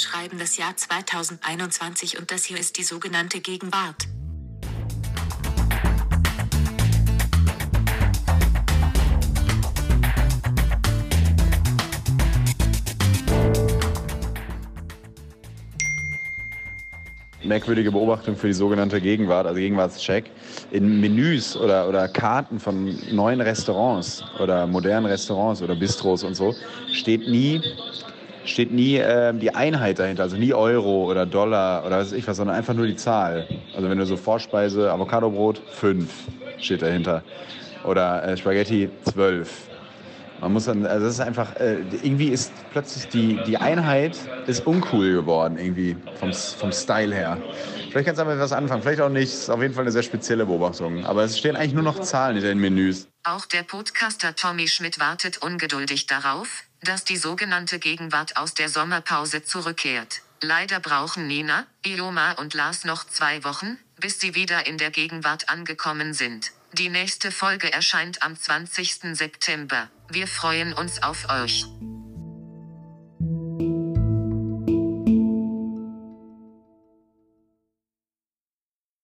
schreiben das Jahr 2021 und das hier ist die sogenannte Gegenwart. merkwürdige Beobachtung für die sogenannte Gegenwart, also Gegenwartscheck. In Menüs oder, oder Karten von neuen Restaurants oder modernen Restaurants oder Bistros und so steht nie, steht nie äh, die Einheit dahinter, also nie Euro oder Dollar oder was weiß ich was, sondern einfach nur die Zahl. Also wenn du so Vorspeise, Avocadobrot, 5 steht dahinter. Oder äh, Spaghetti, 12 man muss dann, also das ist einfach, äh, irgendwie ist plötzlich die, die Einheit ist uncool geworden, irgendwie vom, vom Style her. Vielleicht kannst du damit was anfangen, vielleicht auch nicht. Ist auf jeden Fall eine sehr spezielle Beobachtung. Aber es stehen eigentlich nur noch Zahlen in den Menüs. Auch der Podcaster Tommy Schmidt wartet ungeduldig darauf, dass die sogenannte Gegenwart aus der Sommerpause zurückkehrt. Leider brauchen Nina, Ioma und Lars noch zwei Wochen, bis sie wieder in der Gegenwart angekommen sind. Die nächste Folge erscheint am 20. September. Wir freuen uns auf euch.